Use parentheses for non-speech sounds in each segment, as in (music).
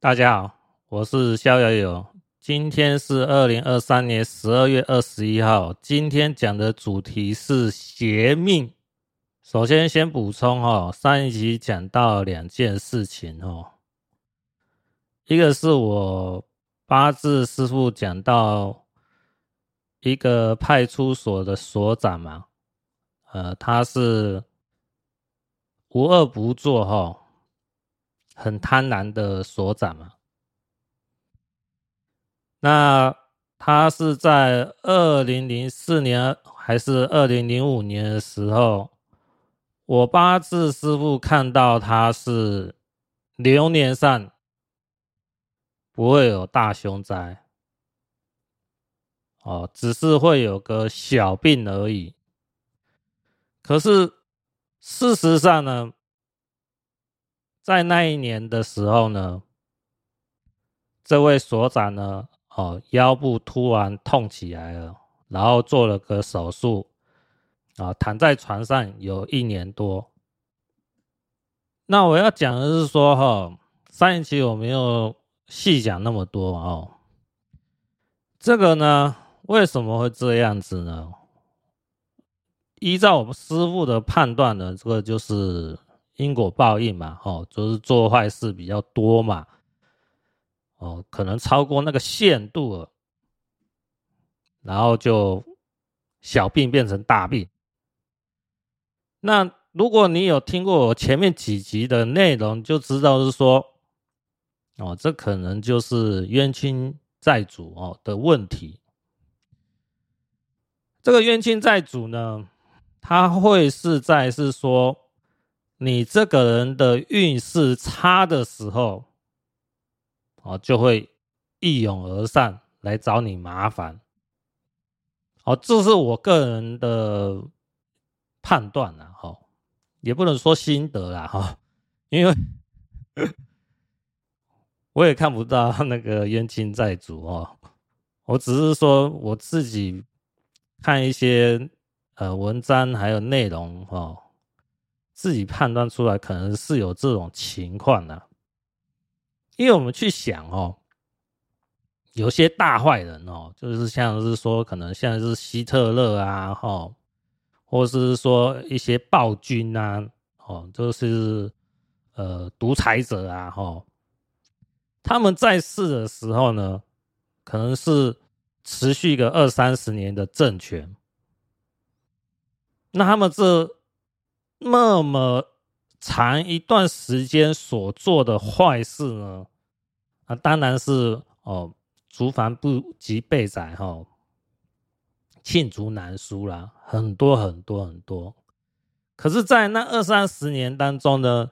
大家好，我是逍遥游。今天是二零二三年十二月二十一号。今天讲的主题是邪命。首先，先补充哦，上一集讲到两件事情哦。一个是我八字师傅讲到一个派出所的所长嘛，呃，他是无恶不作哈。很贪婪的所长嘛，那他是在二零零四年还是二零零五年的时候，我八字师傅看到他是流年上不会有大凶灾，哦，只是会有个小病而已。可是事实上呢？在那一年的时候呢，这位所长呢，哦，腰部突然痛起来了，然后做了个手术，啊，躺在床上有一年多。那我要讲的是说，哈，上一期我没有细讲那么多哦。这个呢，为什么会这样子呢？依照我们师傅的判断呢，这个就是。因果报应嘛，哦，就是做坏事比较多嘛，哦，可能超过那个限度了，然后就小病变成大病。那如果你有听过我前面几集的内容，就知道是说，哦，这可能就是冤亲债主哦的问题。这个冤亲债主呢，他会是在是说。你这个人的运势差的时候，哦，就会一拥而上来找你麻烦。哦，这是我个人的判断了哈，也不能说心得啦哈，因为 (laughs) 我也看不到那个冤亲债主哦，我只是说我自己看一些呃文章还有内容哦。自己判断出来，可能是有这种情况的，因为我们去想哦，有些大坏人哦，就是像是说，可能像是希特勒啊，哈，或是说一些暴君啊，哦，就是呃独裁者啊，哈，他们在世的时候呢，可能是持续个二三十年的政权，那他们这。那么长一段时间所做的坏事呢？啊，当然是哦，族繁不及被宰哈，罄竹难书啦，很多很多很多。可是，在那二三十年当中呢，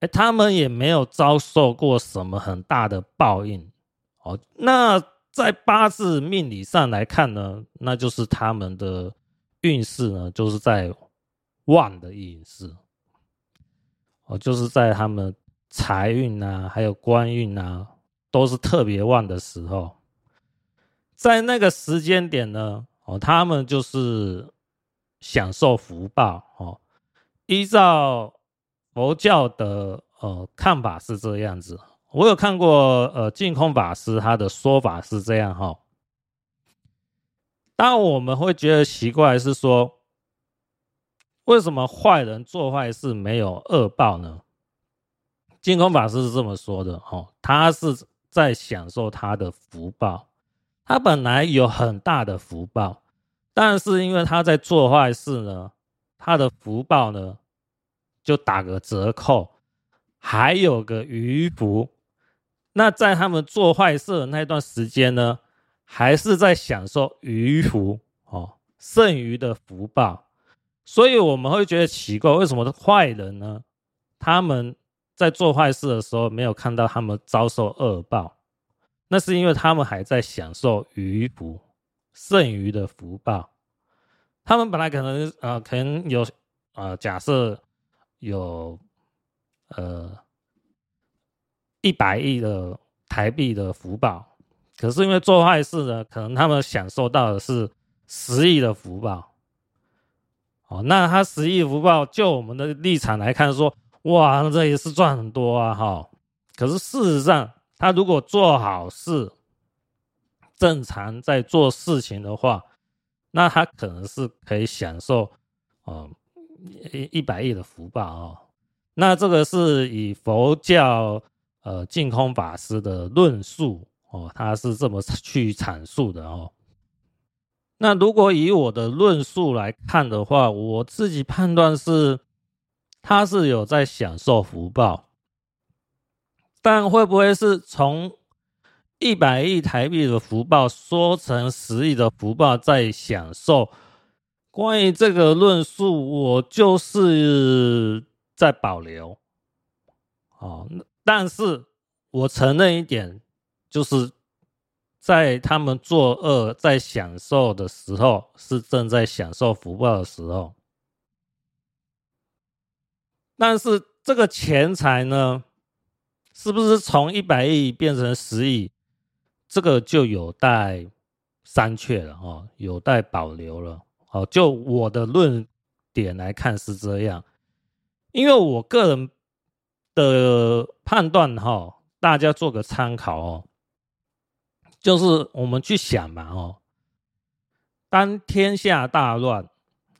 哎，他们也没有遭受过什么很大的报应哦。那在八字命理上来看呢，那就是他们的运势呢，就是在。旺的意思，哦，就是在他们财运啊，还有官运啊，都是特别旺的时候，在那个时间点呢，哦，他们就是享受福报哦。依照佛教的呃看法是这样子，我有看过呃净空法师他的说法是这样哈。当我们会觉得奇怪是说。为什么坏人做坏事没有恶报呢？净空法师是这么说的：哦，他是在享受他的福报，他本来有很大的福报，但是因为他在做坏事呢，他的福报呢就打个折扣，还有个余福。那在他们做坏事的那段时间呢，还是在享受余福哦，剩余的福报。所以我们会觉得奇怪，为什么坏人呢？他们在做坏事的时候没有看到他们遭受恶报，那是因为他们还在享受余福、剩余的福报。他们本来可能呃，可能有呃，假设有呃一百亿的台币的福报，可是因为做坏事呢，可能他们享受到的是十亿的福报。那他十亿福报，就我们的立场来看说，哇，这也是赚很多啊，哈。可是事实上，他如果做好事，正常在做事情的话，那他可能是可以享受哦一一百亿的福报哦。那这个是以佛教呃净空法师的论述哦，他是这么 (laughs) 去阐述的哦。那如果以我的论述来看的话，我自己判断是他是有在享受福报，但会不会是从一百亿台币的福报说成十亿的福报在享受？关于这个论述，我就是在保留。哦，但是我承认一点，就是。在他们作恶、在享受的时候，是正在享受福报的时候。但是这个钱财呢，是不是从一百亿变成十亿？这个就有待商榷了哦，有待保留了哦。就我的论点来看是这样，因为我个人的判断哈，大家做个参考哦。就是我们去想嘛，哦，当天下大乱，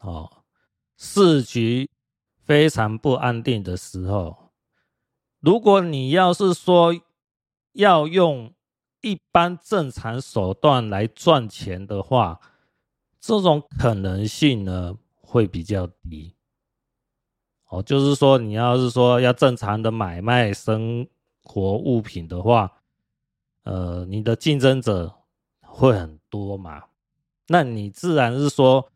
哦，市局非常不安定的时候，如果你要是说要用一般正常手段来赚钱的话，这种可能性呢会比较低。哦，就是说你要是说要正常的买卖生活物品的话。呃，你的竞争者会很多嘛？那你自然是说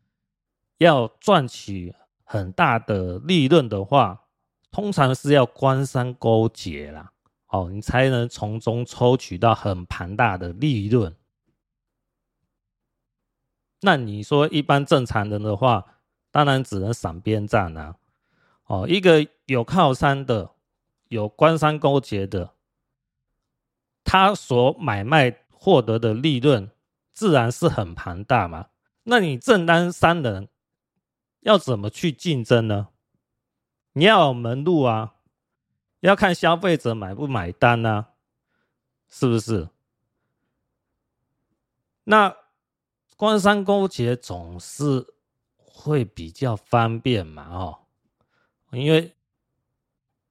要赚取很大的利润的话，通常是要官商勾结啦，哦，你才能从中抽取到很庞大的利润。那你说一般正常人的话，当然只能闪边站啊。哦，一个有靠山的，有官商勾结的。他所买卖获得的利润自然是很庞大嘛？那你正当商人要怎么去竞争呢？你要有门路啊，要看消费者买不买单呢？是不是？那官商勾结总是会比较方便嘛？哦，因为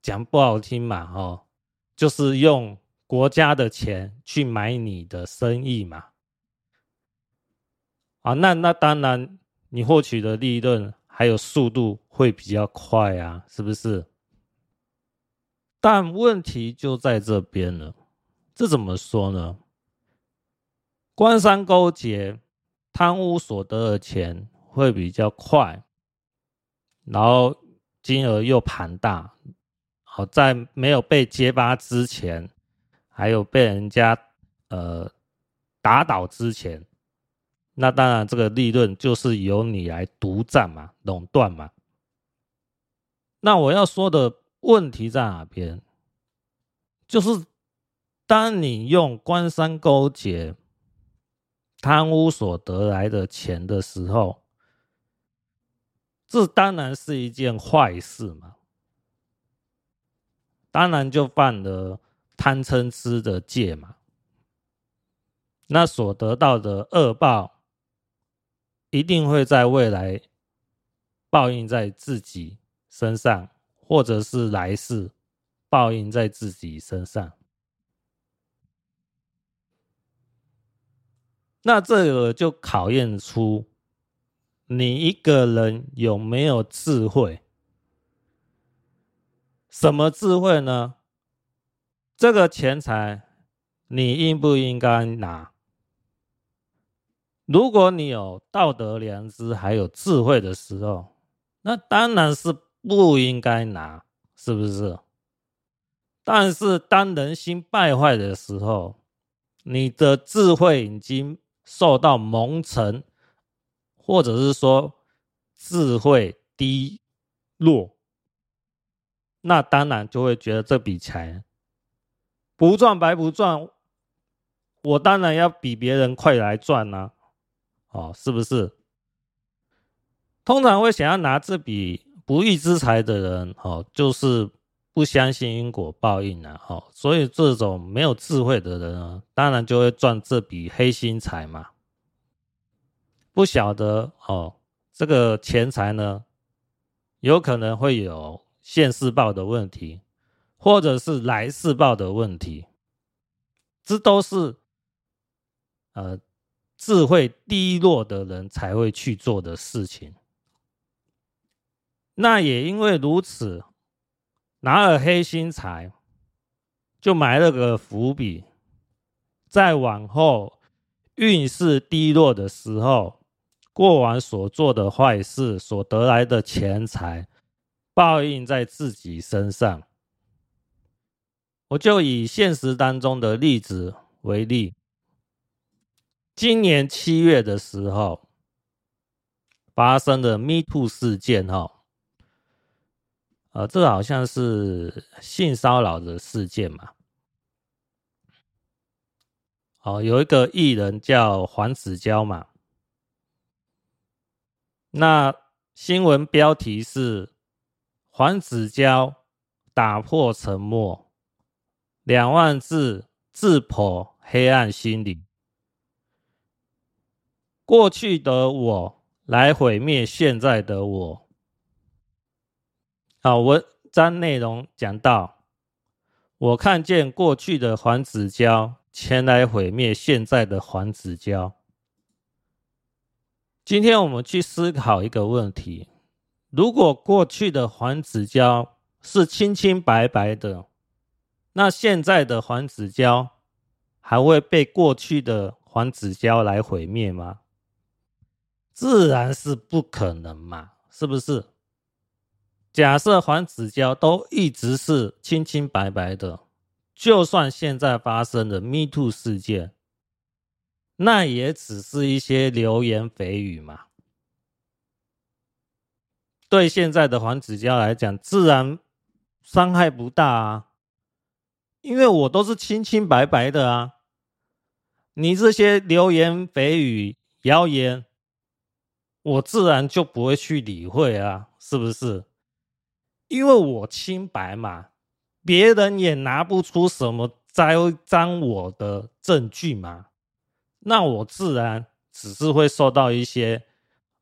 讲不好听嘛，哦，就是用。国家的钱去买你的生意嘛？啊，那那当然，你获取的利润还有速度会比较快啊，是不是？但问题就在这边了，这怎么说呢？官商勾结、贪污所得的钱会比较快，然后金额又庞大。好，在没有被揭发之前。还有被人家呃打倒之前，那当然这个利润就是由你来独占嘛，垄断嘛。那我要说的问题在哪边？就是当你用官商勾结、贪污所得来的钱的时候，这当然是一件坏事嘛。当然就犯了。贪嗔痴的戒嘛，那所得到的恶报，一定会在未来报应在自己身上，或者是来世报应在自己身上。那这个就考验出你一个人有没有智慧。什么智慧呢？这个钱财，你应不应该拿？如果你有道德良知还有智慧的时候，那当然是不应该拿，是不是？但是当人心败坏的时候，你的智慧已经受到蒙尘，或者是说智慧低落，那当然就会觉得这笔钱。不赚白不赚，我当然要比别人快来赚呐、哦，是不是？通常会想要拿这笔不义之财的人，哦，就是不相信因果报应啊，哦，所以这种没有智慧的人呢，当然就会赚这笔黑心财嘛。不晓得哦，这个钱财呢，有可能会有现世报的问题，或者是来世报的问题，这都是呃智慧低落的人才会去做的事情。那也因为如此。拿了黑心财，就埋了个伏笔，在往后运势低落的时候，过往所做的坏事所得来的钱财，报应在自己身上。我就以现实当中的例子为例，今年七月的时候发生的 Me Too 事件，哈。呃，这好像是性骚扰的事件嘛？哦，有一个艺人叫黄子佼嘛。那新闻标题是黄子佼打破沉默，两万字自剖黑暗心理，过去的我来毁灭现在的我。好，文章内容讲到，我看见过去的黄子佼前来毁灭现在的黄子佼。今天我们去思考一个问题：如果过去的黄子佼是清清白白的，那现在的黄子佼还会被过去的黄子佼来毁灭吗？自然是不可能嘛，是不是？假设黄子佼都一直是清清白白的，就算现在发生了 Me Too 事件，那也只是一些流言蜚语嘛。对现在的黄子佼来讲，自然伤害不大啊，因为我都是清清白白的啊。你这些流言蜚语、谣言，我自然就不会去理会啊，是不是？因为我清白嘛，别人也拿不出什么栽赃我的证据嘛，那我自然只是会受到一些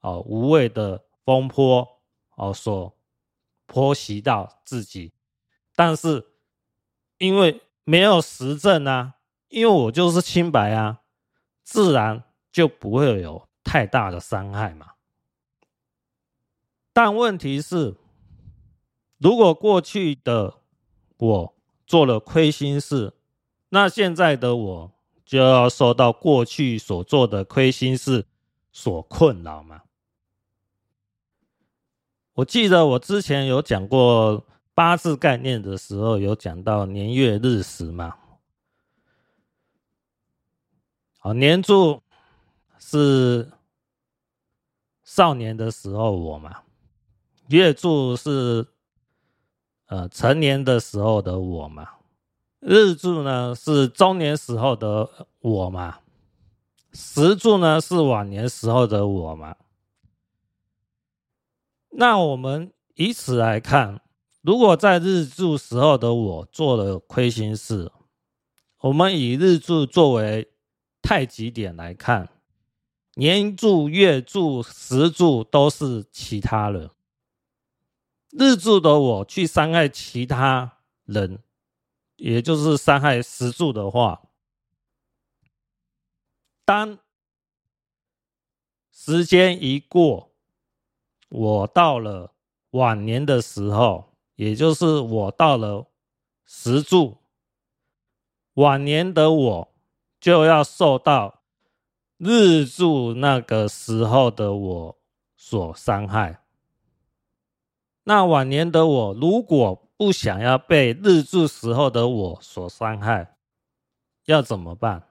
哦无谓的风波哦所波及到自己，但是因为没有实证啊，因为我就是清白啊，自然就不会有太大的伤害嘛。但问题是。如果过去的我做了亏心事，那现在的我就要受到过去所做的亏心事所困扰吗？我记得我之前有讲过八字概念的时候，有讲到年月日时嘛。好，年柱是少年的时候我嘛，月柱是。呃，成年的时候的我嘛，日柱呢是中年时候的我嘛，时柱呢是晚年时候的我嘛。那我们以此来看，如果在日柱时候的我做了亏心事，我们以日柱作为太极点来看，年柱、月柱、时柱都是其他人。日柱的我去伤害其他人，也就是伤害时柱的话，当时间一过，我到了晚年的时候，也就是我到了时柱，晚年的我就要受到日柱那个时候的我所伤害。那晚年的我，如果不想要被日柱时候的我所伤害，要怎么办？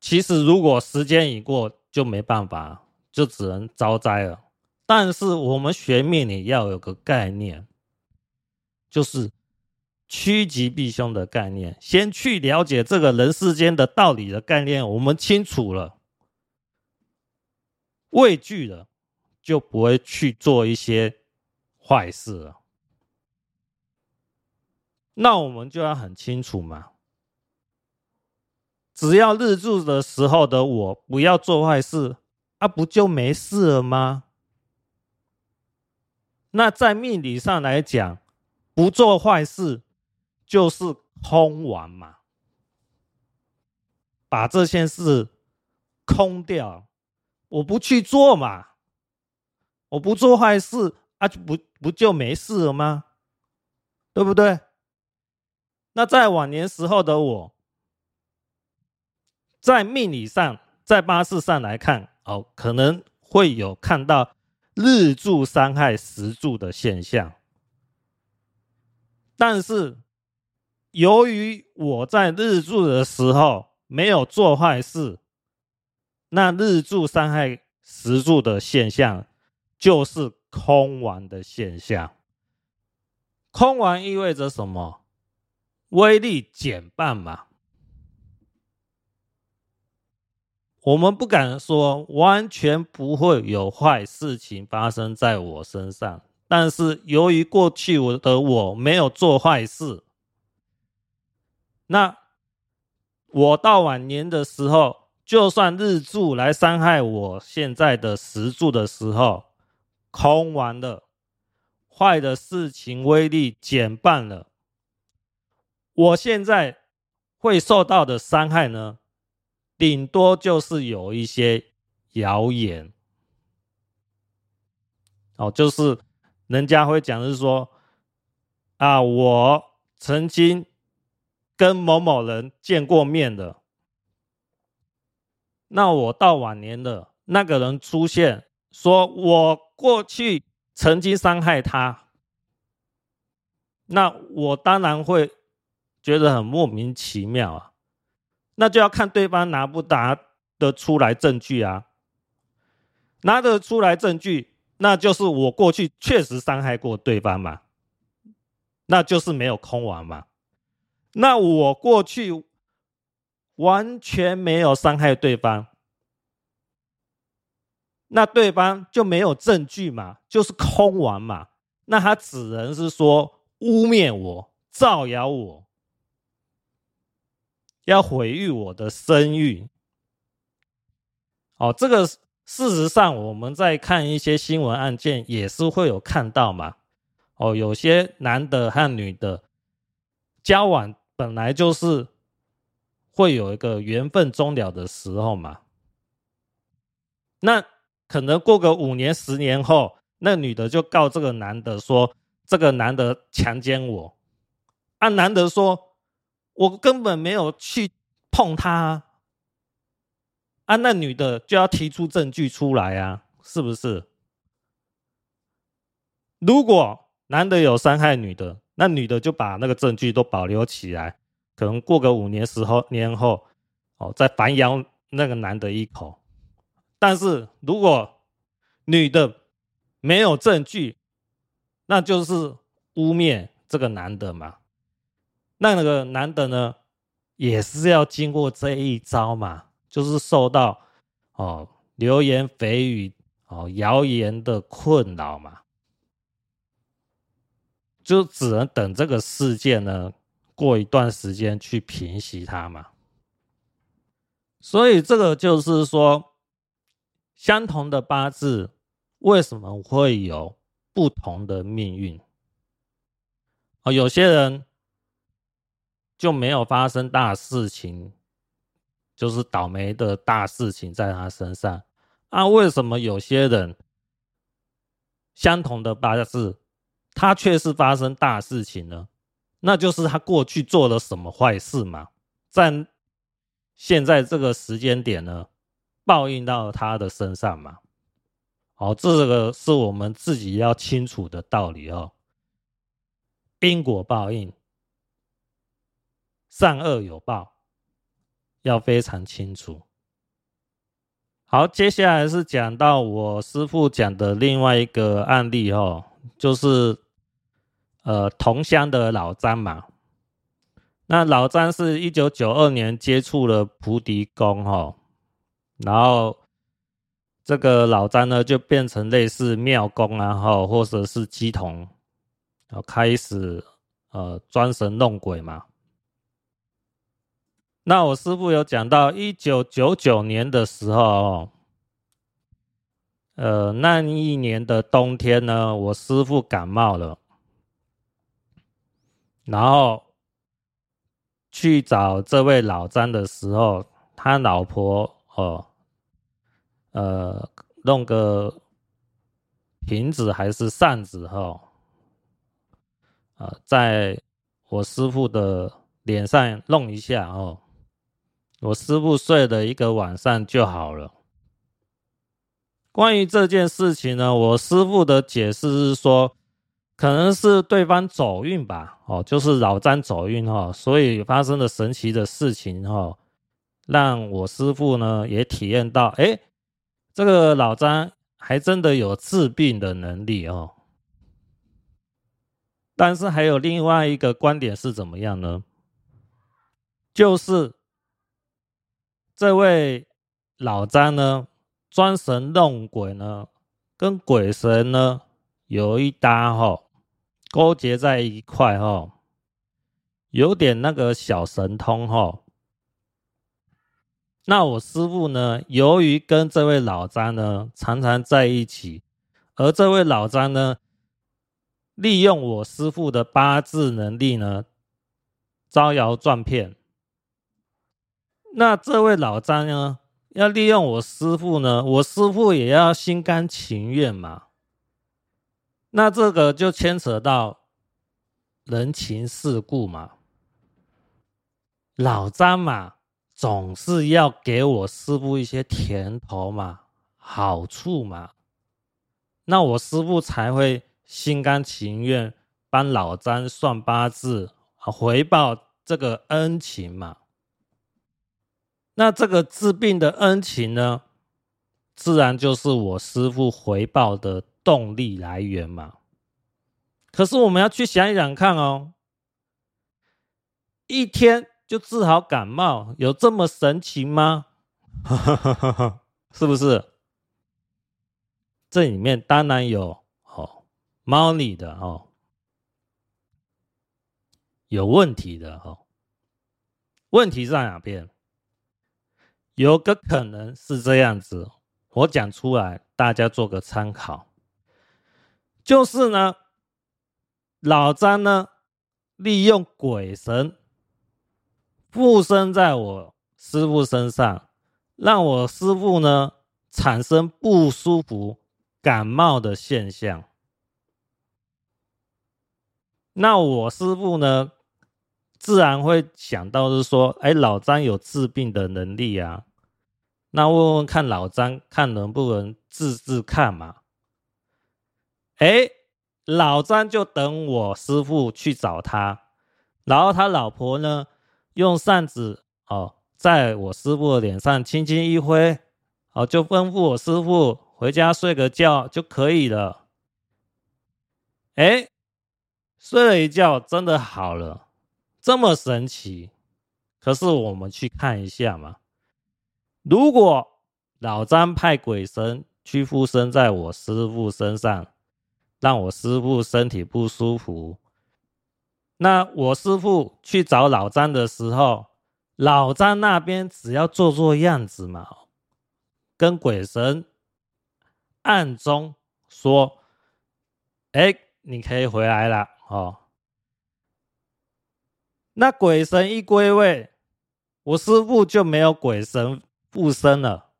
其实，如果时间已过，就没办法，就只能遭灾了。但是我们学命理要有个概念就是趋吉避凶的概念。先去了解这个人世间的道理的概念我们清楚了畏惧了就不会去做一些坏事了。那我们就要很清楚嘛。只要日柱的时候的我不要做坏事啊不就没事了吗？那在命理上来讲，不做坏事就是空亡嘛，把这件事空掉，我不去做嘛，我不做坏事啊，就不不就没事了吗？对不对？那在晚年时候的我，在命理上，在八字上来看，哦，可能会有看到。日柱伤害时柱的现象，但是由于我在日柱的时候没有做坏事，那日柱伤害时柱的现象就是空亡的现象。空亡意味着什么？威力减半嘛。我们不敢说完全不会有坏事情发生在我身上，但是由于过去我的我没有做坏事，那我到晚年的时候，就算日柱来伤害我现在的时柱的时候，空完了，坏的事情威力减半了，我现在会受到的伤害呢？顶多就是有一些谣言，哦，就是人家会讲，是说啊，我曾经跟某某人见过面的，那我到晚年了，那个人出现，说我过去曾经伤害他，那我当然会觉得很莫名其妙啊。那就要看对方拿不拿得出来证据啊，拿得出来证据，那就是我过去确实伤害过对方嘛，那就是没有空亡嘛。那我过去完全没有伤害对方，那对方就没有证据嘛，就是空亡嘛。那他只能是说污蔑我、造谣我。要毁誉我的声誉，哦，这个事实上我们在看一些新闻案件也是会有看到嘛，哦，有些男的和女的交往本来就是会有一个缘分终了的时候嘛，那可能过个五年十年后，那女的就告这个男的说这个男的强奸我，啊，男的说。我根本没有去碰他啊，那女的就要提出证据出来啊，是不是？如果男的有伤害女的，那女的就把那个证据都保留起来，可能过个五年、十年后，哦，再反咬那个男的一口。但是如果女的没有证据，那就是污蔑这个男的嘛。那那个男的呢，也是要经过这一招嘛，就是受到哦流言蜚语、哦谣言的困扰嘛，就只能等这个事件呢过一段时间去平息它嘛。所以这个就是说，相同的八字为什么会有不同的命运？哦，有些人。就没有发生大事情，就是倒霉的大事情在他身上啊？为什么有些人相同的八字，他却是发生大事情呢？那就是他过去做了什么坏事嘛，在现在这个时间点呢，报应到他的身上嘛？好，这个是我们自己要清楚的道理哦，因果报应。善恶有报，要非常清楚。好，接下来是讲到我师父讲的另外一个案例哦，就是呃同乡的老张嘛。那老张是一九九二年接触了菩提公哈，然后这个老张呢就变成类似庙公啊，哈，或者是鸡童，然后开始呃装神弄鬼嘛。那我师父有讲到，一九九九年的时候，呃，那一年的冬天呢，我师父感冒了，然后去找这位老张的时候，他老婆哦，呃，弄个。瓶子还是扇子哈，啊，在我师父的脸上弄一下哦，我师傅睡了一个晚上就好了。关于这件事情呢，我师傅的解释是说，可能是对方走运吧，哦，就是老张走运哈，所以发生了神奇的事情哈，让我师傅呢也体验到，哎，这个老张。还真的有治病的能力哦，但是还有另外一个观点是怎么样呢？就是这位老张呢，装神弄鬼呢，跟鬼神呢有一搭哈，勾结在一块哈，有点那个小神通哈。那我师傅呢，由于跟这位老张呢常常在一起，而这位老张呢，利用我师傅的八字能力呢，招摇撞骗。那这位老张呢，要利用我师傅呢，我师傅也要心甘情愿嘛。那这个就牵扯到人情世故嘛，老张嘛。总是要给我师傅一些甜头嘛，好处嘛，那我师傅才会心甘情愿帮老张算八字，回报这个恩情嘛。那这个治病的恩情呢，自然就是我师父回报的动力来源嘛。可是我们要去想一想看哦，一天。就治好感冒，有这么神奇吗？(laughs) 是不是？这里面当然有哦，猫腻的哦，有问题的哦。问题在哪边？有个可能是这样子，我讲出来，大家做个参考。就是呢，老张呢，利用鬼神。附身在我师父身上，让我师父呢产生不舒服、感冒的现象。那我师父呢，自然会想到是说，哎，老张有治病的能力啊。那问问看老张，看能不能治治看嘛？哎，老张就等我师傅去找他，然后他老婆呢，用扇子哦，在我师傅的脸上轻轻一挥，哦，就吩咐我师傅回家睡个觉就可以了。哎，睡了一觉，真的好了，这么神奇。可是我们去看一下嘛，如果老张派鬼神去附身在我师傅身上，让我师傅身体不舒服。那我师傅去找老张的时候，老张那边只要做做样子嘛，跟鬼神暗中说：“哎，你可以回来了哦。”那鬼神一归位，我师傅就没有鬼神附身了，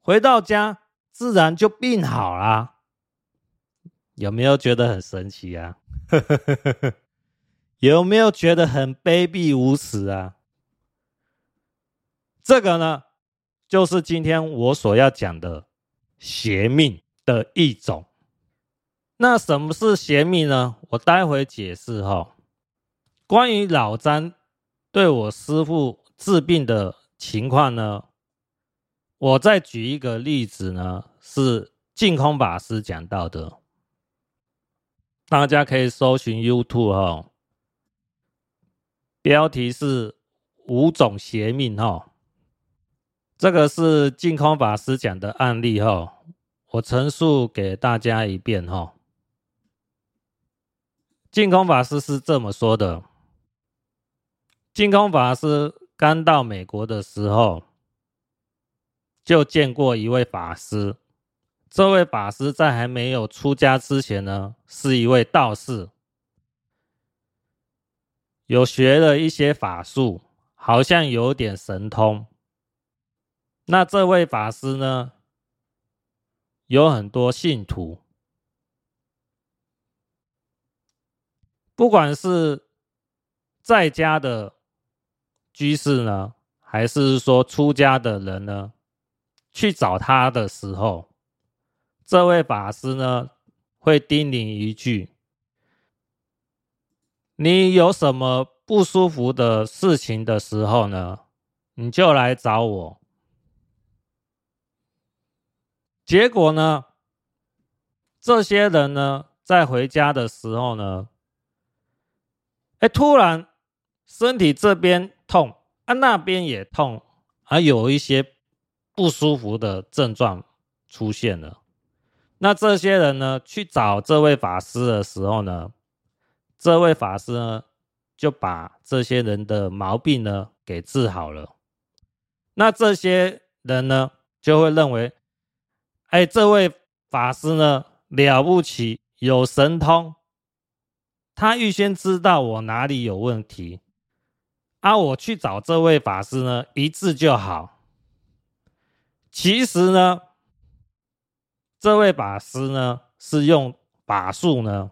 回到家自然就病好了。有没有觉得很神奇啊？(laughs) 有没有觉得很卑鄙无耻啊？这个呢，就是今天我所要讲的邪命的一种。那什么是邪命呢？我待会解释哈。关于老张对我师父治病的情况呢，我再举一个例子呢，是净空法师讲到的。大家可以搜寻 YouTube 哈。标题是五种邪命哈，这个是净空法师讲的案例哈，我陈述给大家一遍哈。净空法师是这么说的：净空法师刚到美国的时候，就见过一位法师。这位法师在还没有出家之前呢，是一位道士，有学了一些法术，好像有点神通。那这位法师呢，有很多信徒，不管是在家的居士呢，还是说出家的人呢，去找他的时候，这位法师呢，会叮咛一句：“你有什么不舒服的事情的时候呢，你就来找我。”结果呢，这些人呢，在回家的时候呢，哎，突然身体这边痛啊，那边也痛，还有一些不舒服的症状出现了。那这些人呢，去找这位法师的时候呢，这位法师呢，就把这些人的毛病呢给治好了。那这些人呢，就会认为，哎，这位法师呢，了不起，有神通，他预先知道我哪里有问题，啊，我去找这位法师呢，一治就好。其实呢。这位法师呢，是用法术呢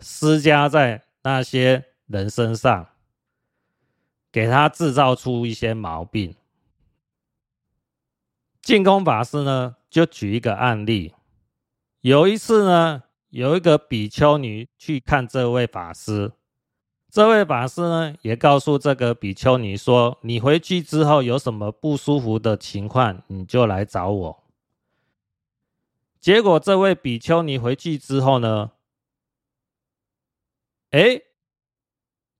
施加在那些人身上，给他制造出一些毛病。净空法师呢，就举一个案例：有一次呢，有一个比丘尼去看这位法师，这位法师呢，也告诉这个比丘尼说：“你回去之后有什么不舒服的情况，你就来找我。”结果，这位比丘尼回去之后呢，哎，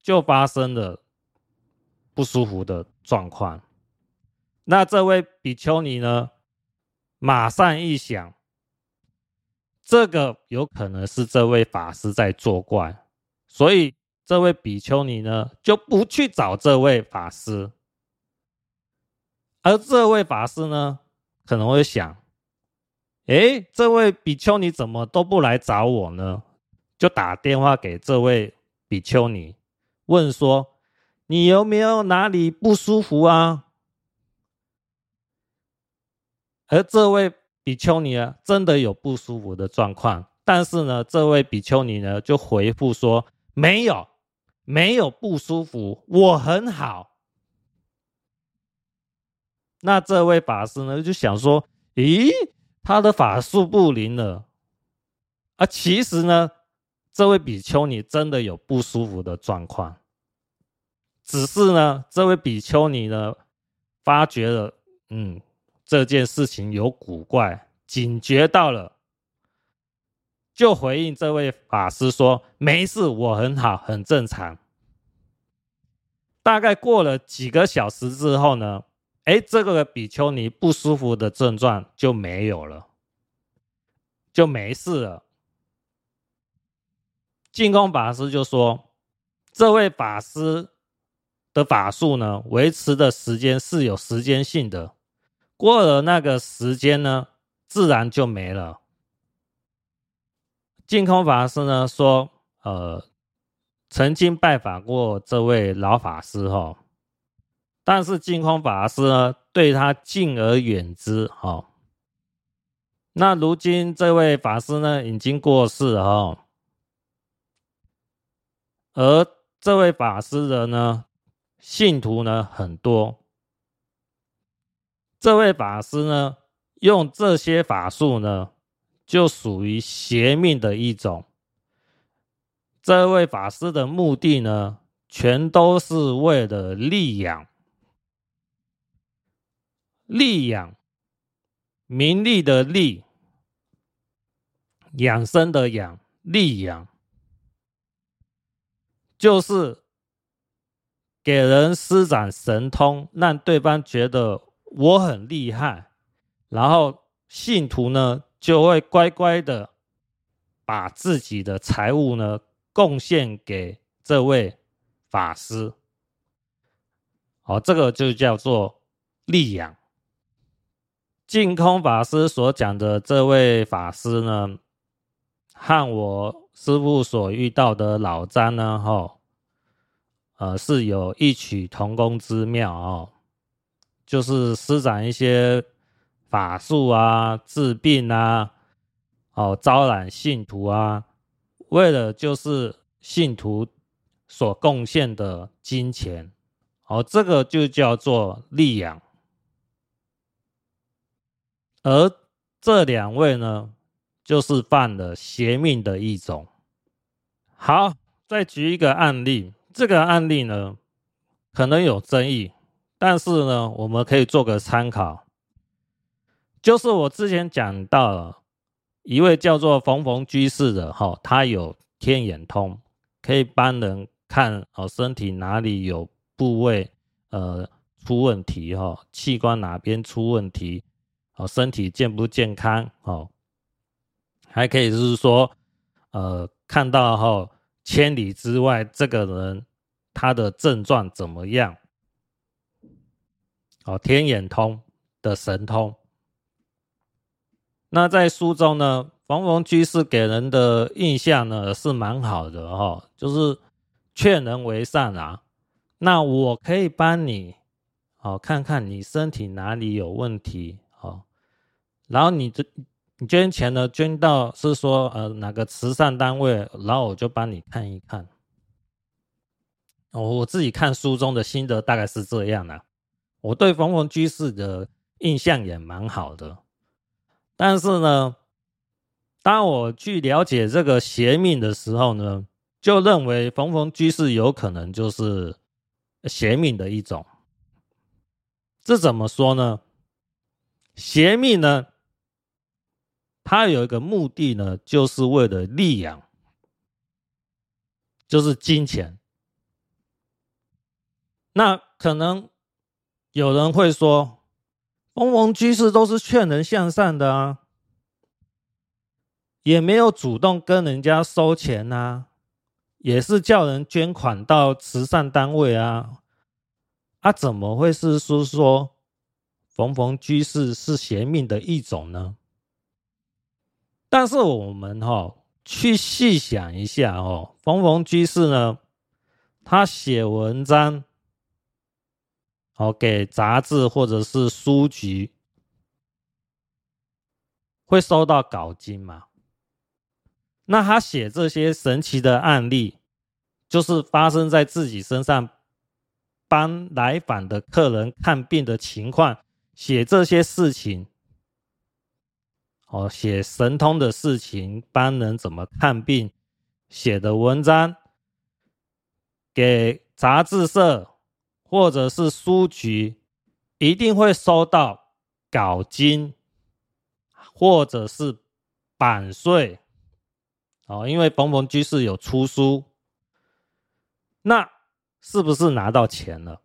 就发生了不舒服的状况。那这位比丘尼呢，马上一想，这个有可能是这位法师在作怪，所以这位比丘尼呢，就不去找这位法师。而这位法师呢，可能会想。哎，这位比丘尼怎么都不来找我呢？就打电话给这位比丘尼，问说：“你有没有哪里不舒服啊？”而这位比丘尼啊，真的有不舒服的状况，但是呢，这位比丘尼呢就回复说：“没有，没有不舒服，我很好。”那这位法师呢就想说：“咦？”他的法术不灵了，啊其实呢，这位比丘尼真的有不舒服的状况，只是呢，这位比丘尼呢，发觉了，嗯，这件事情有古怪，警觉到了，就回应这位法师说：“没事，我很好，很正常。”大概过了几个小时之后呢，哎，这个比丘尼不舒服的症状就没有了，就没事了。净空法师就说：“这位法师的法术呢，维持的时间是有时间性的，过了那个时间呢，自然就没了。”净空法师呢说：“呃，曾经拜访过这位老法师哈。”但是净空法师呢，对他敬而远之。哈，那如今这位法师呢，已经过世了。哈，而这位法师的呢，信徒呢很多。这位法师呢，用这些法术呢，就属于邪命的一种。这位法师的目的呢，全都是为了利养。利养，名利的利，养生的养，利养，就是给人施展神通，让对方觉得我很厉害，然后信徒呢就会乖乖的把自己的财物呢贡献给这位法师。好，这个就叫做利养。净空法师所讲的这位法师呢，和我师父所遇到的老张呢，吼，呃，是有异曲同工之妙哦，就是施展一些法术啊，治病啊，哦，招揽信徒啊，为了就是信徒所贡献的金钱，哦，这个就叫做利养。而这两位呢，就是犯了邪命的一种。好，再举一个案例，这个案例呢，可能有争议，但是呢，我们可以做个参考。就是我之前讲到了一位叫做冯冯居士的哈，他有天眼通，可以帮人看哦身体哪里有部位呃出问题哈，器官哪边出问题。哦，身体健不健康？哦，还可以就是说，呃，看到后千里之外这个人他的症状怎么样？哦，天眼通的神通。那在书中呢，冯冯居士给人的印象呢是蛮好的哦，就是劝人为善啊。那我可以帮你，哦，看看你身体哪里有问题哦。然后你这你捐钱呢，捐到是说呃哪个慈善单位，然后我就帮你看一看。哦，我自己看书中的心得大概是这样的，啊。我对冯冯居士的印象也蛮好的，但是呢，当我去了解这个邪命的时候呢，就认为逢逢居士有可能就是邪命的一种。这怎么说呢？邪命呢？他有一个目的呢，就是为了利养，就是金钱。那可能有人会说，冯冯居士都是劝人向善的啊，也没有主动跟人家收钱啊，也是叫人捐款到慈善单位啊，啊，怎么会是说说冯冯居士是邪命的一种呢？但是我们哈、哦、去细想一下哦，冯冯居士呢，他写文章，哦给杂志或者是书局，会收到稿金吗？那他写这些神奇的案例，就是发生在自己身上，帮来访的客人看病的情况，写这些事情。哦，写神通的事情，帮人怎么看病，写的文章，给杂志社或者是书局，一定会收到稿金，或者是版税。哦，因为冯冯居士有出书，那是不是拿到钱了？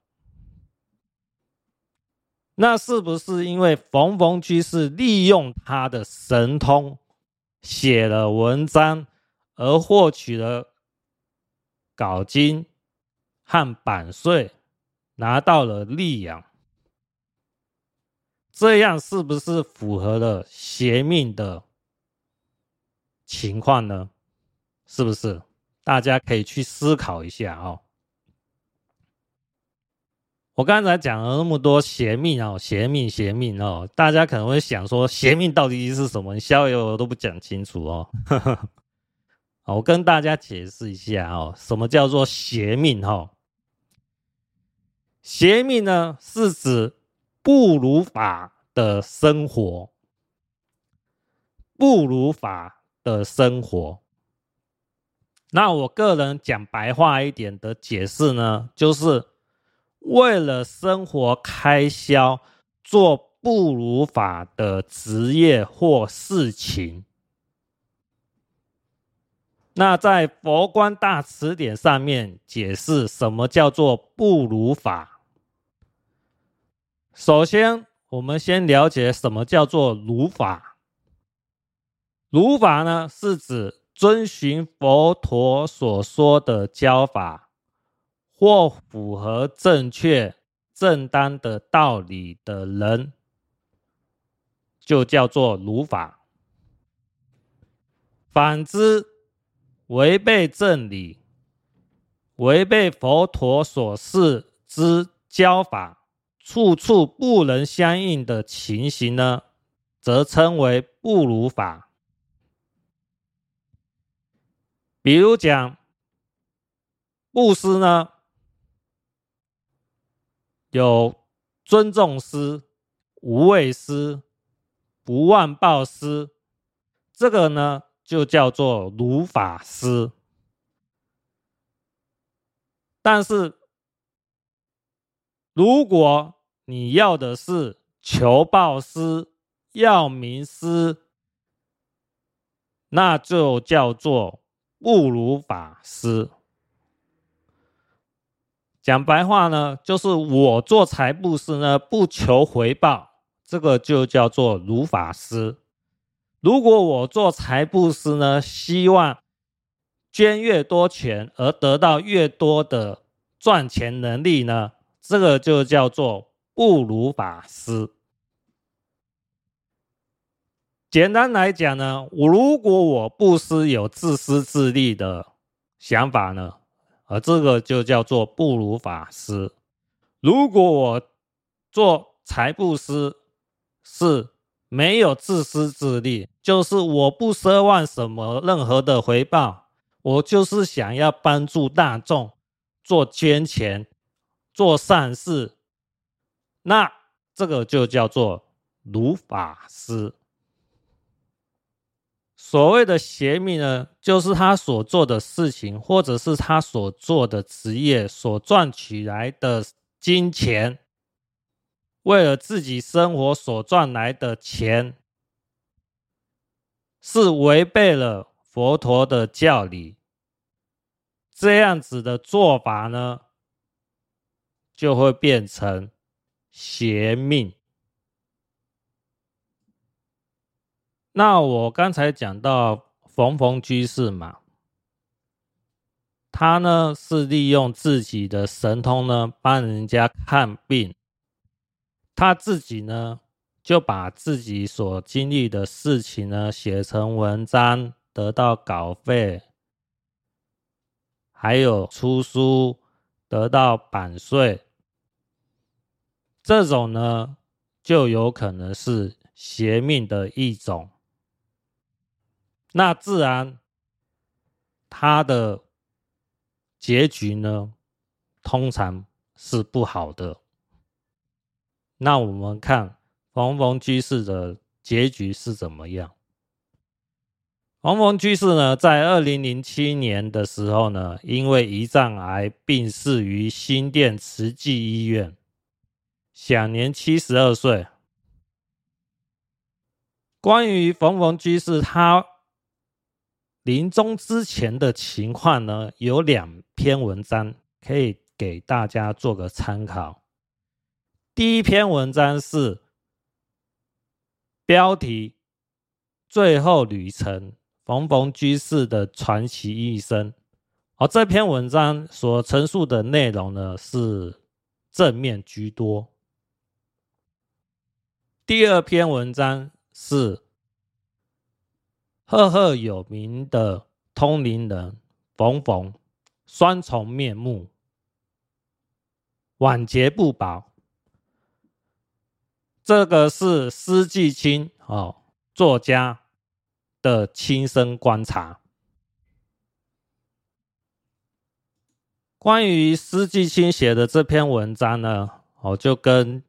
那是不是因为冯冯居士利用他的神通写了文章，而获取了稿金和版税，拿到了利养？这样是不是符合了邪命的情况呢？是不是？大家可以去思考一下哦。我刚才讲了那么多邪命哦，邪命邪命哦，大家可能会想说，邪命到底是什么？你逍遥我都不讲清楚哦。(laughs) 好，我跟大家解释一下哦，什么叫做邪命？哈，邪命呢是指不如法的生活，不如法的生活。那我个人讲白话一点的解释呢，就是。为了生活开销，做不如法的职业或事情。那在佛光大辞典上面解释什么叫做不如法。首先，我们先了解什么叫做如法。如法呢，是指遵循佛陀所说的教法，或符合正确正当的道理的人，就叫做如法。反之，违背正理、违背佛陀所示之教法，处处不能相应的情形呢，则称为不如法。比如讲布施呢，有尊重施、无畏施、不忘报施，这个呢就叫做如法施。但是，如果你要的是求报施、要名施，那就叫做不如法施。讲白话呢，就是我做财布施呢，不求回报，这个就叫做如法施。如果我做财布施呢，希望捐越多钱而得到越多的赚钱能力呢，这个就叫做不如法施。简单来讲呢，如果我布施有自私自利的想法呢，而这个就叫做不如法施。如果我做财布施是没有自私自利，就是我不奢望什么任何的回报，我就是想要帮助大众，做捐钱、做善事，那这个就叫做如法师。所谓的邪命呢，就是他所做的事情，或者是他所做的职业所赚取来的金钱，为了自己生活所赚来的钱，是违背了佛陀的教理。这样子的做法呢，就会变成邪命。那我刚才讲到逢逢居士嘛，他呢是利用自己的神通呢帮人家看病，他自己呢就把自己所经历的事情呢写成文章，得到稿费，还有出书得到版税，这种呢就有可能是邪命的一种。那自然，他的结局呢，通常是不好的。那我们看黄逢居士的结局是怎么样？黄逢居士呢，在二零零七年的时候呢，因为胰脏癌病逝于新店慈济医院，享年七十二岁。关于冯冯居士，他临终之前的情况呢，有两篇文章可以给大家做个参考。第一篇文章是标题“最后旅程：冯冯居士的传奇一生”。而这篇文章所陈述的内容呢，是正面居多。第二篇文章是。赫赫有名的通灵人冯冯，双重面目，晚节不保。这个是施季青哦，作家的亲身观察。关于施季青写的这篇文章呢，哦，就跟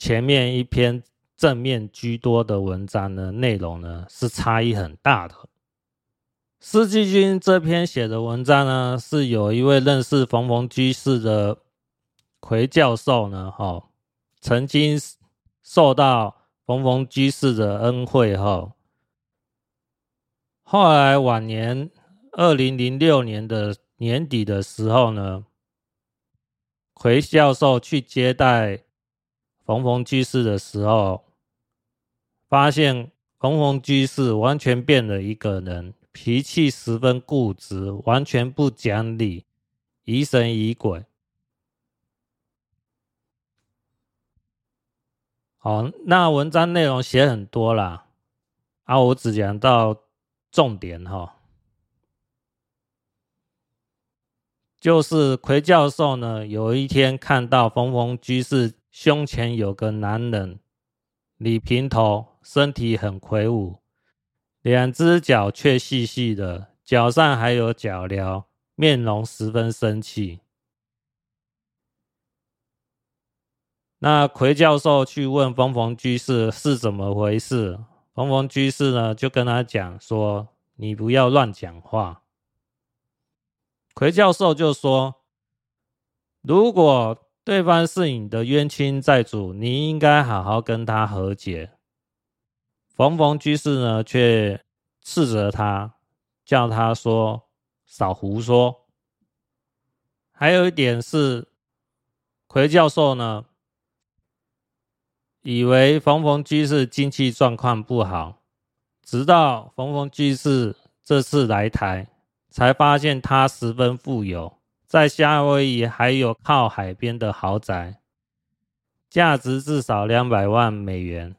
前面一篇。正面居多的文章呢，内容呢是差异很大的。施季君这篇写的文章呢，是有一位认识冯冯居士的奎教授呢，哈，曾经受到冯冯居士的恩惠，哈，后来晚年二零零六年的年底的时候呢，奎教授去接待逢逢居士的时候。发现逢逢居士完全变了一个人，脾气十分固执，完全不讲理，疑神疑鬼。好，那文章内容写很多啦，啊，我只讲到重点哈，就是馗教授呢，有一天看到逢逢居士胸前有个男人，理平头。身体很魁梧，两只脚却细细的，脚上还有脚镣，面容十分生气。那馗教授去问逢逢居士是怎么回事，逢逢居士呢就跟他讲说：“你不要乱讲话。”馗教授就说：“如果对方是你的冤亲债主，你应该好好跟他和解。”逢逢居士呢，却斥责他，叫他说少胡说。还有一点是，馗教授呢，以为逢逢居士经济状况不好，直到逢逢居士这次来台，才发现他十分富有，在夏威夷还有靠海边的豪宅，价值至少两百万美元。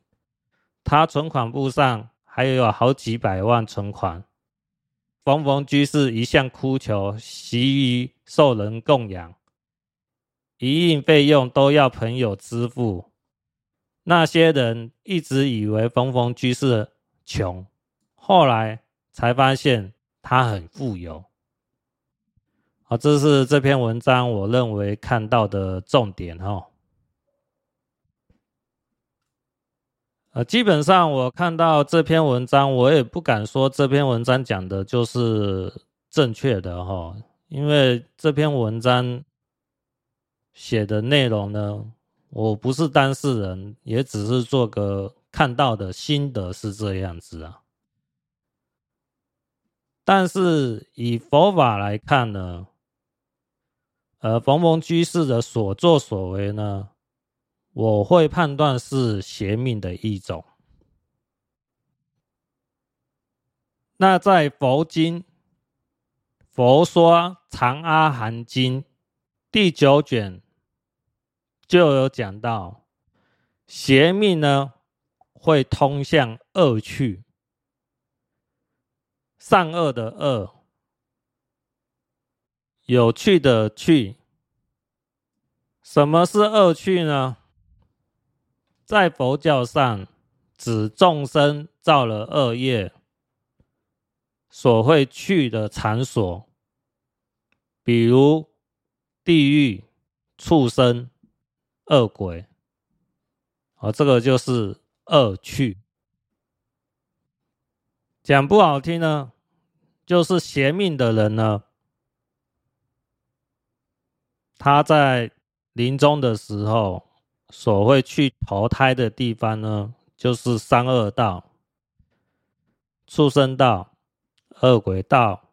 他存款簿上还有好几百万存款。逢逢居士一向哭求，习于受人供养，一应费用都要朋友支付。那些人一直以为逢逢居士穷，后来才发现他很富有。好，这是这篇文章我认为看到的重点哈。呃，基本上我看到这篇文章，我也不敢说这篇文章讲的就是正确的哈，因为这篇文章写的内容呢，我不是当事人，也只是做个看到的心得是这样子啊。但是以佛法来看呢，呃，逢逢居士的所作所为呢，我会判断是邪命的一种。那在佛经《佛说长阿含经》第九卷就有讲到，邪命呢会通向恶趣，善恶的恶，有趣的趣。什么是恶趣呢？在佛教上，指众生造了恶业所会去的场所，比如地狱、畜生、恶鬼，哦，这个就是恶趣。讲不好听呢，就是邪命的人呢，他在临终的时候。所会去投胎的地方呢，就是三恶道、畜生道、恶鬼道、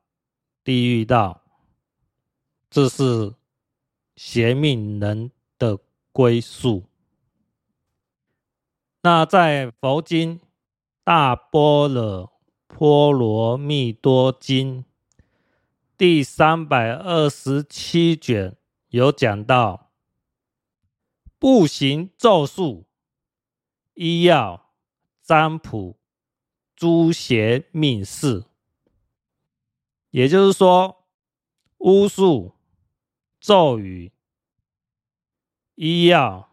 地狱道，这是邪命人的归宿。那在佛经《大般若波罗蜜多经》第三百二十七卷有讲到。不行咒术、医药、占卜、诸邪命事，也就是说，巫术、咒语、医药、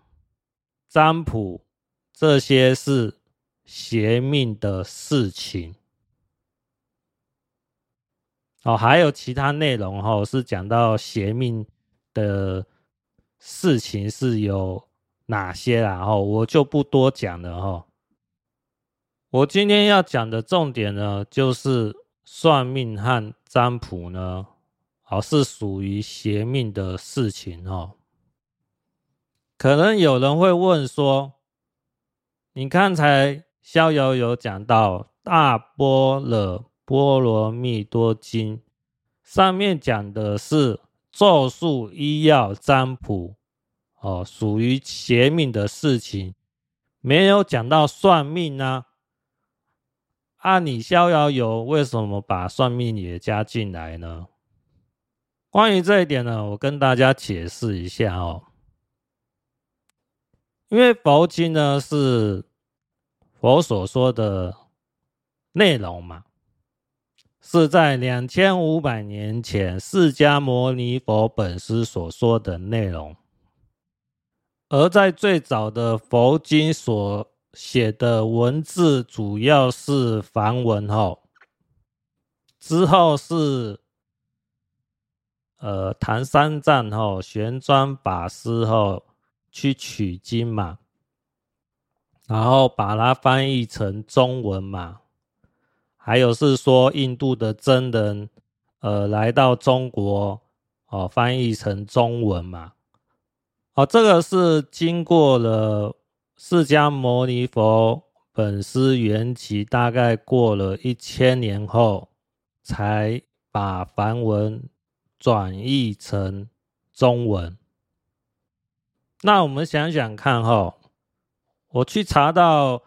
占卜这些是邪命的事情。哦，还有其他内容哈，是讲到邪命的。事情是有哪些啦？哈，我就不多讲了哦。我今天要讲的重点呢，就是算命和占卜呢，哦，是属于邪命的事情哦。可能有人会问说，你刚才逍遥有讲到《大波若波罗蜜多经》，上面讲的是。咒术、医药、占卜，哦，属于邪命的事情，没有讲到算命啊。啊，你逍遥游为什么把算命也加进来呢？关于这一点呢，我跟大家解释一下哦。因为佛经呢是佛所说的内容嘛，是在两千五百年前释迦牟尼佛本师所说的内容，而在最早的佛经所写的文字主要是梵文哦，之后是呃唐三藏后玄奘法师后。去取经嘛，然后把它翻译成中文嘛，还有是说印度的僧人，呃，来到中国哦，翻译成中文嘛，哦，这个是经过了释迦牟尼佛本师圆寂，大概过了一千年后，才把梵文转译成中文。那我们想想看哈，我去查到，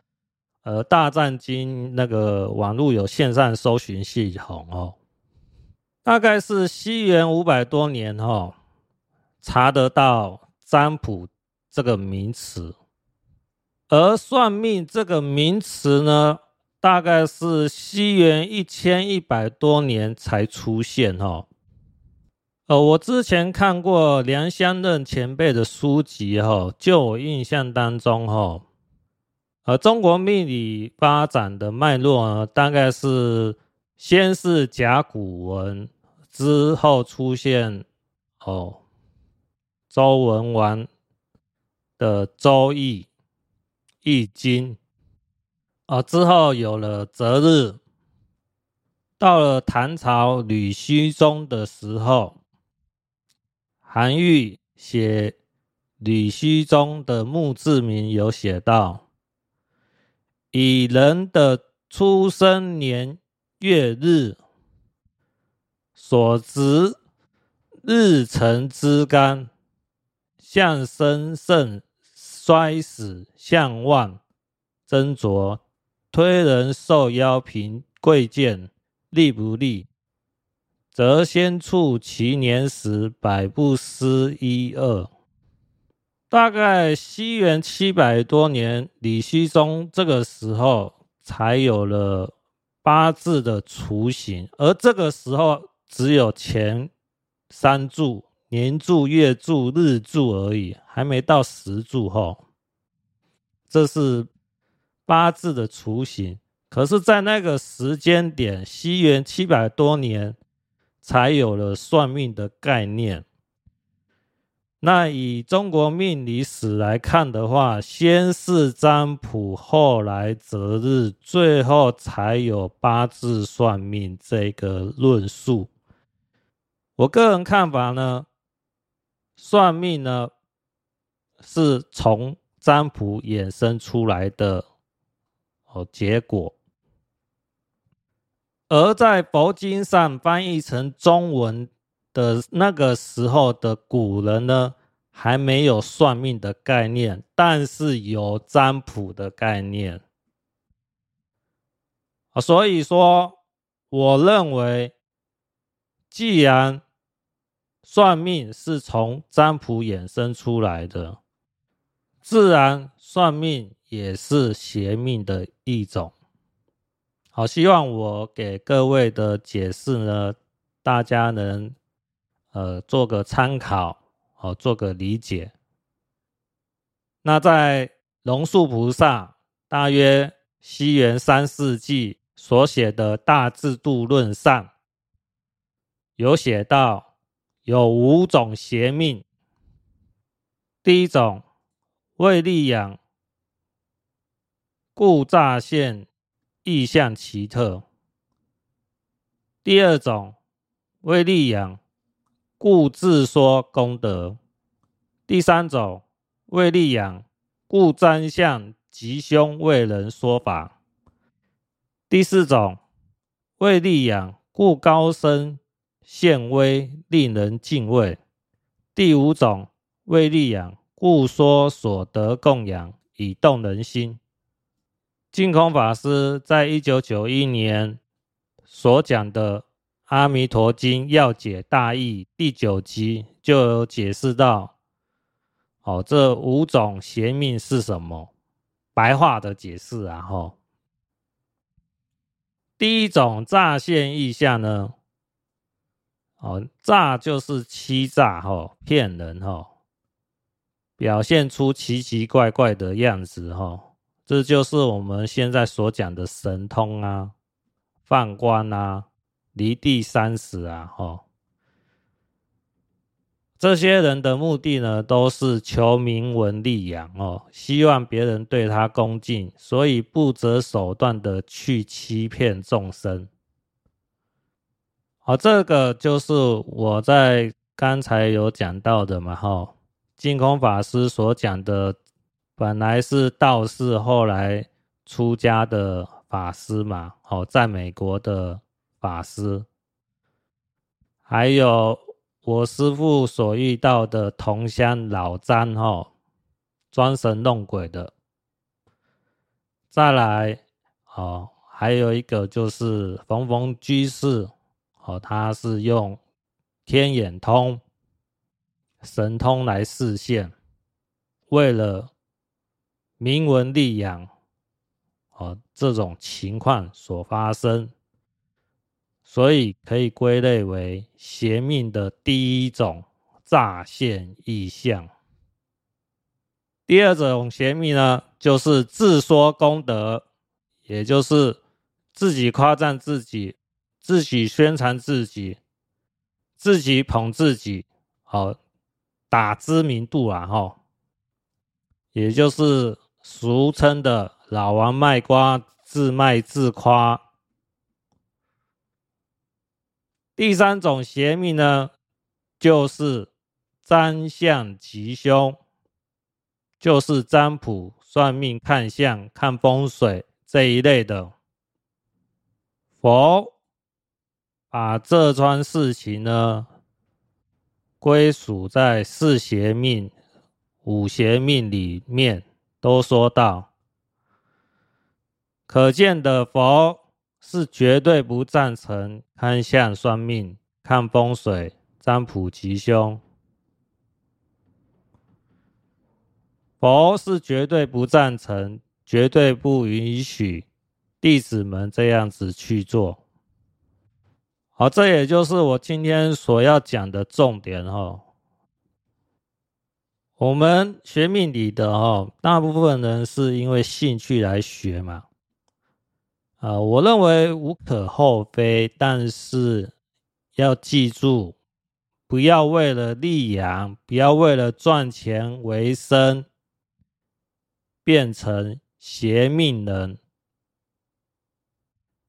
呃，《大战经》那个网络有线上搜寻系统哦，大概是西元五百多年哈，查得到占卜这个名词，而算命这个名词呢，大概是西元一千一百多年才出现哈。呃，我之前看过梁相任前辈的书籍哈，就我印象当中哈，而，中国命理发展的脉络呢，大概是先是甲骨文，之后出现哦，周文王的《周易》《易经》，啊，之后有了择日，到了唐朝吕虚中的时候。韩愈写吕虚中的墓志铭有写到：以人的出生年月日所值日辰之干，向生盛衰死，相旺斟酌，推人受邀贫贵贱，利不利？则先处其年时，百不思一二。大概西元七百多年，李希宗这个时候才有了八字的雏形，而这个时候只有前三柱年柱、月柱、日柱而已，还没到十柱后。这是八字的雏形，可是，在那个时间点，西元七百多年。才有了算命的概念。那以中国命理史来看的话，先是占卜，后来择日，最后才有八字算命这个论述。我个人看法呢，算命呢是从占卜衍生出来的哦结果。而在佛经上翻译成中文的那个时候的古人呢，还没有算命的概念，但是有占卜的概念。所以说，我认为，既然算命是从占卜衍生出来的，自然算命也是邪命的一种。好，希望我给各位的解释呢，大家能呃做个参考，哦，做个理解。那在龙树菩萨大约西元三世纪所写的大制度论上，有写到有五种邪命。第一种，为利养，故乍现。异象奇特。第二种，为利养，故自说功德。第三种，为利养，故占相吉凶为人说法。第四种，为利养，故高声现威，令人敬畏。第五种，为利养，故说所得供养，以动人心。净空法师在一九九一年所讲的《阿弥陀经要解大义》第九集就有解释到，哦，这五种邪命是什么？白话的解释啊，吼。第一种诈现意象呢，哦，诈就是欺诈，吼，骗人，吼，表现出奇奇怪怪的样子，吼。这就是我们现在所讲的神通啊、放光啊、离地三十啊，吼，这些人的目的呢，都是求名闻利养哦，希望别人对他恭敬，所以不择手段的去欺骗众生。好，这个就是我在刚才有讲到的嘛，吼，净空法师所讲的。本来是道士，后来出家的法师嘛，哦，在美国的法师，还有我师父所遇到的同乡老张，哦，装神弄鬼的。再来，哦，还有一个就是逢逢居士，哦，他是用天眼通、神通来示现，为了。名闻利养，哦，这种情况所发生，所以可以归类为邪命的第一种诈现意象。第二种邪命呢，就是自说功德，也就是自己夸赞自己，自己宣传自己，自己捧自己，好打知名度啊，哈，也就是。俗称的老王卖瓜，自卖自夸。第三种邪命呢，就是占相吉凶，就是占卜、算命、看相、看风水这一类的。佛把这桩事情呢，归属在四邪命、五邪命里面。都说到，可见的佛是绝对不赞成看相、算命、看风水、占卜吉凶。佛是绝对不赞成、绝对不允许弟子们这样子去做。好，这也就是我今天所要讲的重点哦。我们学命理的哦，大部分人是因为兴趣来学嘛，啊，我认为无可厚非，但是要记住，不要为了利养，不要为了赚钱为生，变成邪命人。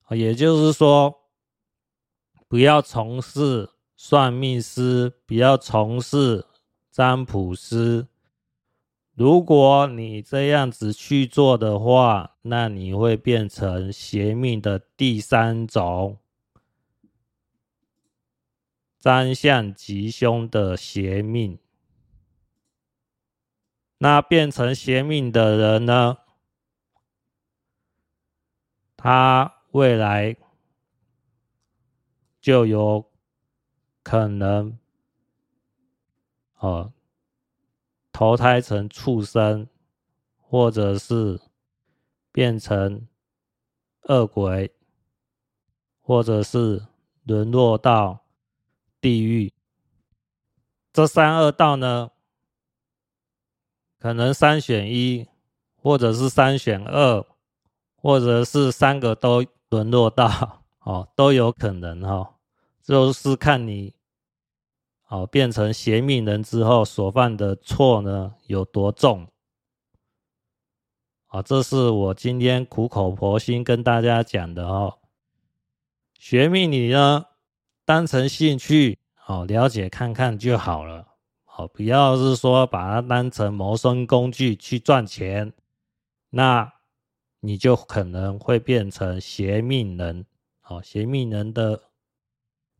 也就是说，不要从事算命师，不要从事。占卜师，如果你这样子去做的话，那你会变成邪命的第三种，占相吉凶的邪命。那变成邪命的人呢？他未来就有可能。哦，投胎成畜生，或者是变成恶鬼，或者是沦落到地狱。这三恶道呢，可能三选一，或者是三选二，或者是三个都沦落到，(laughs) 哦，都有可能、哦，就是看你。好，变成邪命人之后所犯的错呢，有多重？啊，这是我今天苦口婆心跟大家讲的哦。学命理呢，当成兴趣，好了解看看就好了。好，不要是说把它当成谋生工具去赚钱，那你就可能会变成邪命人。好，邪命人的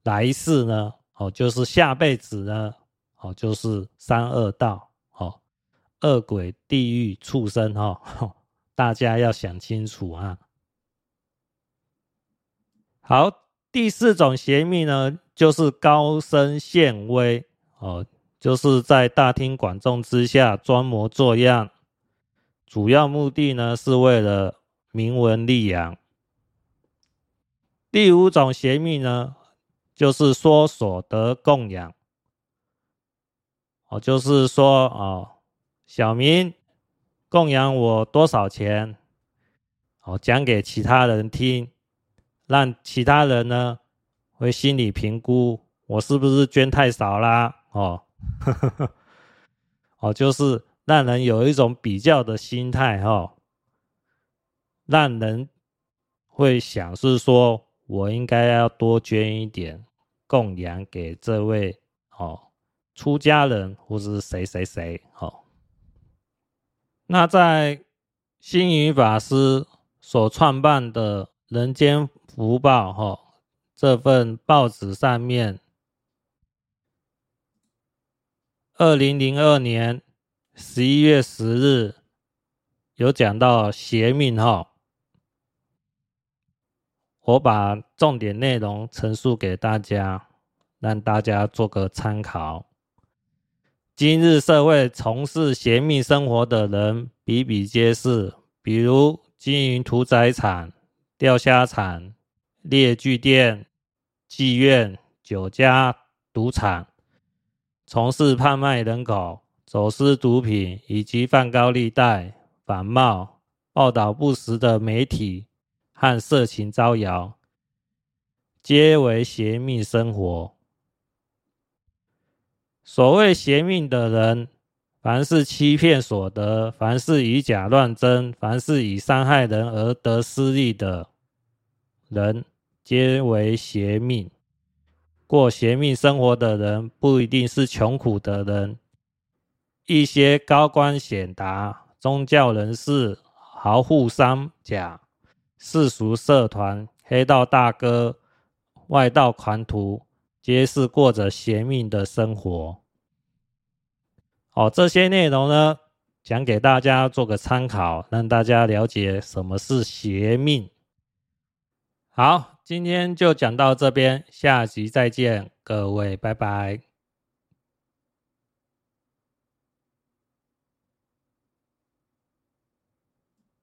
来世呢？哦，就是下辈子呢，哦，就是三恶道，哦，恶鬼、地狱、畜生，哈，(laughs) 大家要想清楚啊。好，第四种邪命呢，就是高声献威哦，就是在大庭广众之下装模作样，主要目的呢是为了名闻利养。第五种邪命呢，就是说所得供养，哦，就是说哦，小明供养我多少钱，哦，讲给其他人听。让其他人呢会心理评估我是不是捐太少啦？哦，(laughs) 哦，就是让人有一种比较的心态哦，让人会想是说我应该要多捐一点供养给这位哦出家人或是谁谁谁哦。那在星云法师所创办的人间。福报哈，这份报纸上面，二零零二年十一月十日有讲到邪命哈，我把重点内容陈述给大家，让大家做个参考。今日社会从事邪命生活的人比比皆是，比如经营屠宰场、钓虾场。猎具店、妓院、酒家、赌场，从事贩卖人口、走私毒品以及放高利贷、仿冒、报道不实的媒体和色情招摇，皆为邪命生活。所谓邪命的人，凡是欺骗所得，凡是以假乱真，凡是以伤害人而得私利的人。皆为邪命。过邪命生活的人，不一定是穷苦的人。一些高官显达、宗教人士、豪富商贾、世俗社团、黑道大哥、外道狂徒，皆是过着邪命的生活。哦，这些内容呢，讲给大家做个参考，让大家了解什么是邪命。好。今天就讲到这边，下集再见，各位，拜拜。